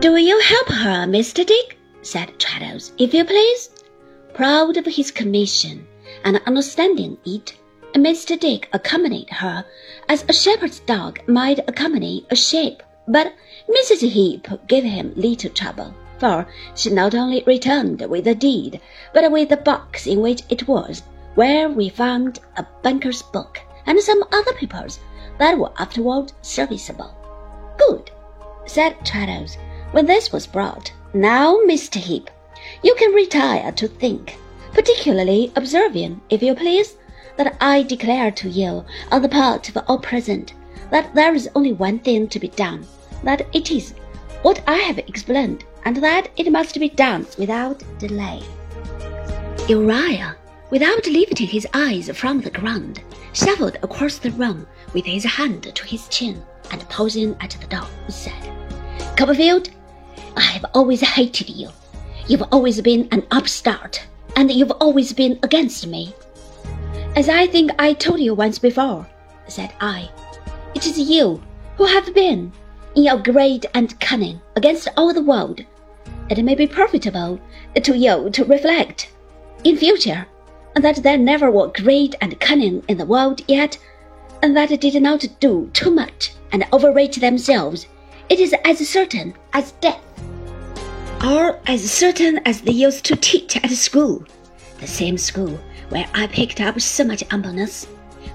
Do you help her, Mr. Dick? said Traddles, if you please. Proud of his commission and understanding it, Mr. Dick accompanied her as a shepherd's dog might accompany a sheep. But Mrs. Heep gave him little trouble, for she not only returned with the deed, but with the box in which it was, where we found a banker's book and some other papers that were afterward serviceable. Good, said Traddles, when this was brought. Now, Mr. Heep, you can retire to think, particularly observing, if you please, that I declare to you, on the part of all present, that there is only one thing to be done, that it is what I have explained, and that it must be done without delay. Uriah, without lifting his eyes from the ground, shuffled across the room with his hand to his chin, and pausing at the door, said, Copperfield, I have always hated you. You've always been an upstart, and you've always been against me. As I think I told you once before, said I, it is you who have been, in your greed and cunning, against all the world. It may be profitable to you to reflect, in future, that there never were greed and cunning in the world yet, and that did not do too much and overrate themselves. It is as certain as death, or as certain as they used to teach at school, the same school where I picked up so much humbleness.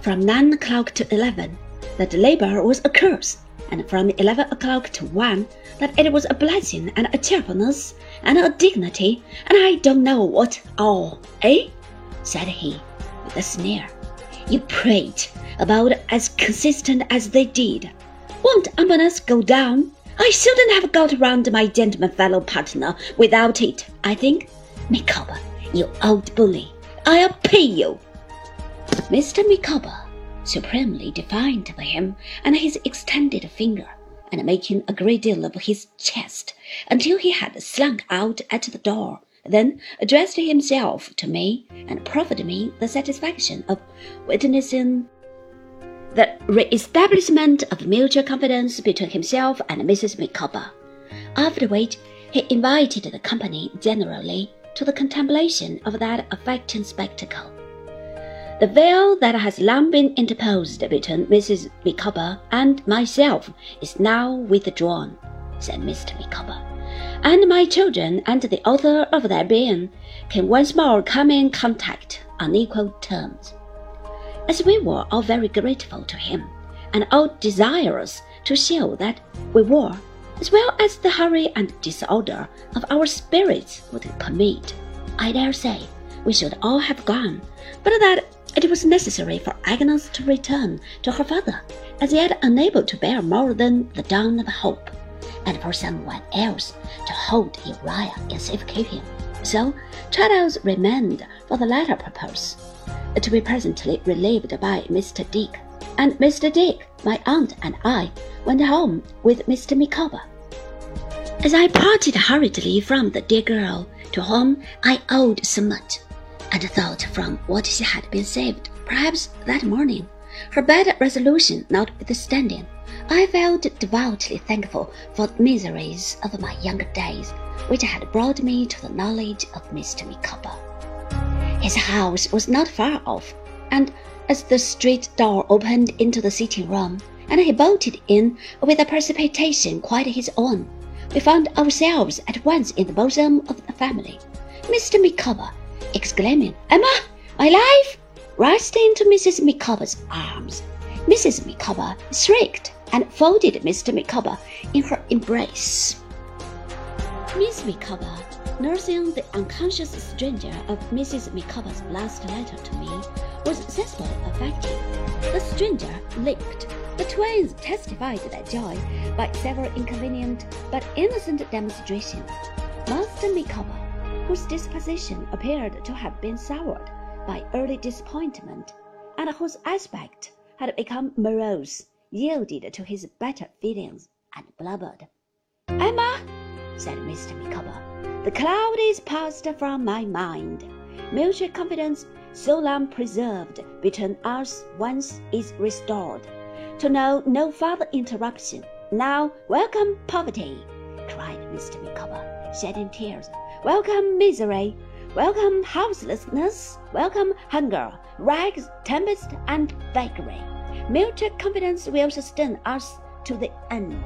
From nine o'clock to eleven, that labor was a curse, and from eleven o'clock to one, that it was a blessing and a cheerfulness and a dignity, and I don't know what all, eh? said he, with a sneer. You prate about as consistent as they did. Won't humbleness go down? I shouldn't have got round my gentleman fellow partner without it, I think. Micawber, you old bully, I'll pay you. Mr. Micawber, supremely defiant of him and his extended finger, and making a great deal of his chest until he had slunk out at the door, then addressed himself to me and proffered me the satisfaction of witnessing the re-establishment of mutual confidence between himself and Mrs. Micawber, after which he invited the company generally to the contemplation of that affecting spectacle. The veil that has long been interposed between Mrs. Micawber and myself is now withdrawn, said Mr. Micawber, and my children and the author of their being can once more come in contact on equal terms. As we were all very grateful to him, and all desirous to show that we were, as well as the hurry and disorder of our spirits would permit, I dare say we should all have gone, but that it was necessary for Agnes to return to her father, as yet unable to bear more than the dawn of hope, and for someone else to hold Uriah in safekeeping. So Traddles remained for the latter purpose, to be presently relieved by Mr. Dick, and Mr. Dick, my aunt, and I went home with Mr. Micawber. As I parted hurriedly from the dear girl to whom I owed so much, and thought from what she had been saved, perhaps that morning, her bad resolution notwithstanding, I felt devoutly thankful for the miseries of my younger days, which had brought me to the knowledge of Mr. Micawber. His house was not far off, and as the street door opened into the sitting room, and he bolted in with a precipitation quite his own, we found ourselves at once in the bosom of the family. Mr. Micawber, exclaiming, Emma, my life, rushed into Mrs. Micawber's arms. Mrs. Micawber shrieked and folded Mr. Micawber in her embrace. Miss Micawber, nursing the unconscious stranger of Mrs. Micawber's last letter to me, was sensibly affected. The stranger leaped. The twins testified their joy by several inconvenient but innocent demonstrations. Master Micawber, whose disposition appeared to have been soured by early disappointment, and whose aspect had become morose, yielded to his better feelings and blubbered. Emma, said Mr. Micawber, the cloud is passed from my mind. Mutual confidence so long preserved between us once is restored, to know no further interruption. Now welcome poverty. cried Mr. Micawber, shedding tears. Welcome misery, welcome houselessness, welcome hunger, rags, tempest, and vagary. Mutual confidence will sustain us to the end.